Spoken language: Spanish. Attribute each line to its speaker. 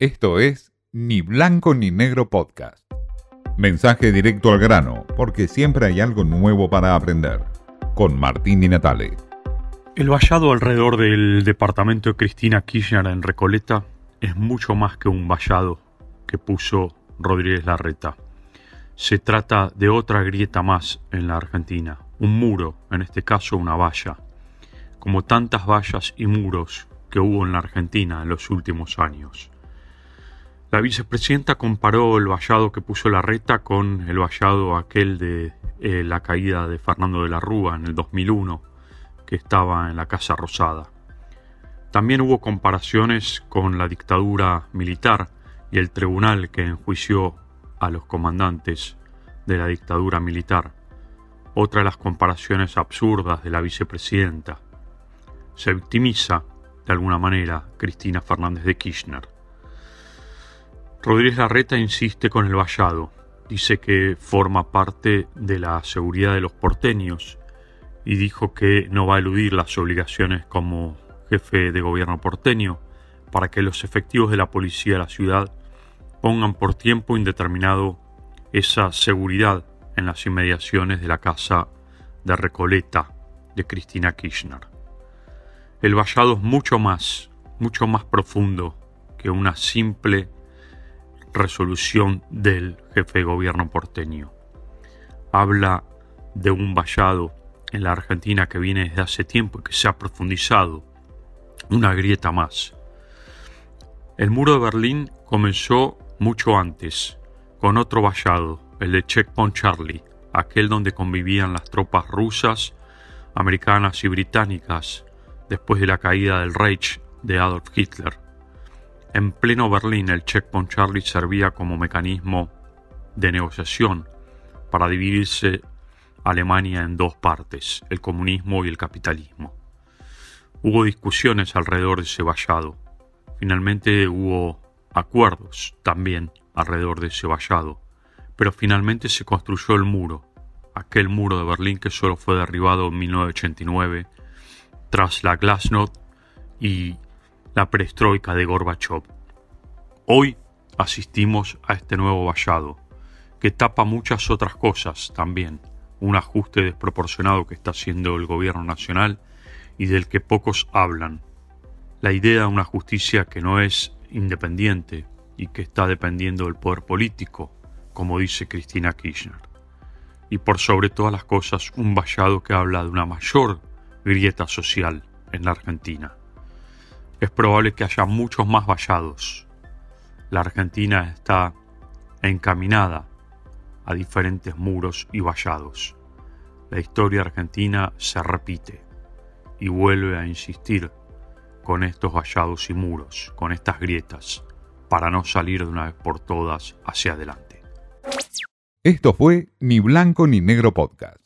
Speaker 1: Esto es Ni Blanco ni Negro Podcast. Mensaje directo al grano, porque siempre hay algo nuevo para aprender. Con Martín Di Natale.
Speaker 2: El vallado alrededor del departamento de Cristina Kirchner en Recoleta es mucho más que un vallado que puso Rodríguez Larreta. Se trata de otra grieta más en la Argentina, un muro, en este caso una valla, como tantas vallas y muros que hubo en la Argentina en los últimos años. La vicepresidenta comparó el vallado que puso la reta con el vallado aquel de eh, la caída de Fernando de la Rúa en el 2001, que estaba en la Casa Rosada. También hubo comparaciones con la dictadura militar y el tribunal que enjuició a los comandantes de la dictadura militar. Otra de las comparaciones absurdas de la vicepresidenta. Se victimiza, de alguna manera, Cristina Fernández de Kirchner. Rodríguez Larreta insiste con el vallado. Dice que forma parte de la seguridad de los porteños y dijo que no va a eludir las obligaciones como jefe de gobierno porteño para que los efectivos de la policía de la ciudad pongan por tiempo indeterminado esa seguridad en las inmediaciones de la casa de Recoleta de Cristina Kirchner. El vallado es mucho más, mucho más profundo que una simple resolución del jefe de gobierno porteño. Habla de un vallado en la Argentina que viene desde hace tiempo y que se ha profundizado, una grieta más. El muro de Berlín comenzó mucho antes, con otro vallado, el de Checkpoint Charlie, aquel donde convivían las tropas rusas, americanas y británicas después de la caída del Reich de Adolf Hitler. En pleno Berlín, el Checkpoint Charlie servía como mecanismo de negociación para dividirse Alemania en dos partes, el comunismo y el capitalismo. Hubo discusiones alrededor de ese vallado. Finalmente hubo acuerdos también alrededor de ese vallado, pero finalmente se construyó el muro, aquel muro de Berlín que solo fue derribado en 1989 tras la Glasnost y la perestroika de Gorbachev. Hoy asistimos a este nuevo vallado, que tapa muchas otras cosas también, un ajuste desproporcionado que está haciendo el gobierno nacional y del que pocos hablan. La idea de una justicia que no es independiente y que está dependiendo del poder político, como dice Cristina Kirchner. Y por sobre todas las cosas, un vallado que habla de una mayor grieta social en la Argentina es probable que haya muchos más vallados. La Argentina está encaminada a diferentes muros y vallados. La historia argentina se repite y vuelve a insistir con estos vallados y muros, con estas grietas, para no salir de una vez por todas hacia adelante.
Speaker 1: Esto fue Ni Blanco ni Negro Podcast.